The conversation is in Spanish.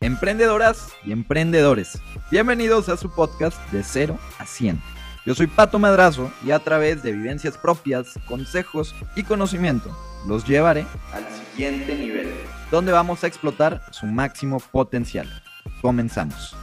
emprendedoras y emprendedores. Bienvenidos a su podcast de 0 a 100. Yo soy Pato Madrazo y a través de vivencias propias, consejos y conocimiento los llevaré al siguiente nivel, donde vamos a explotar su máximo potencial. Comenzamos.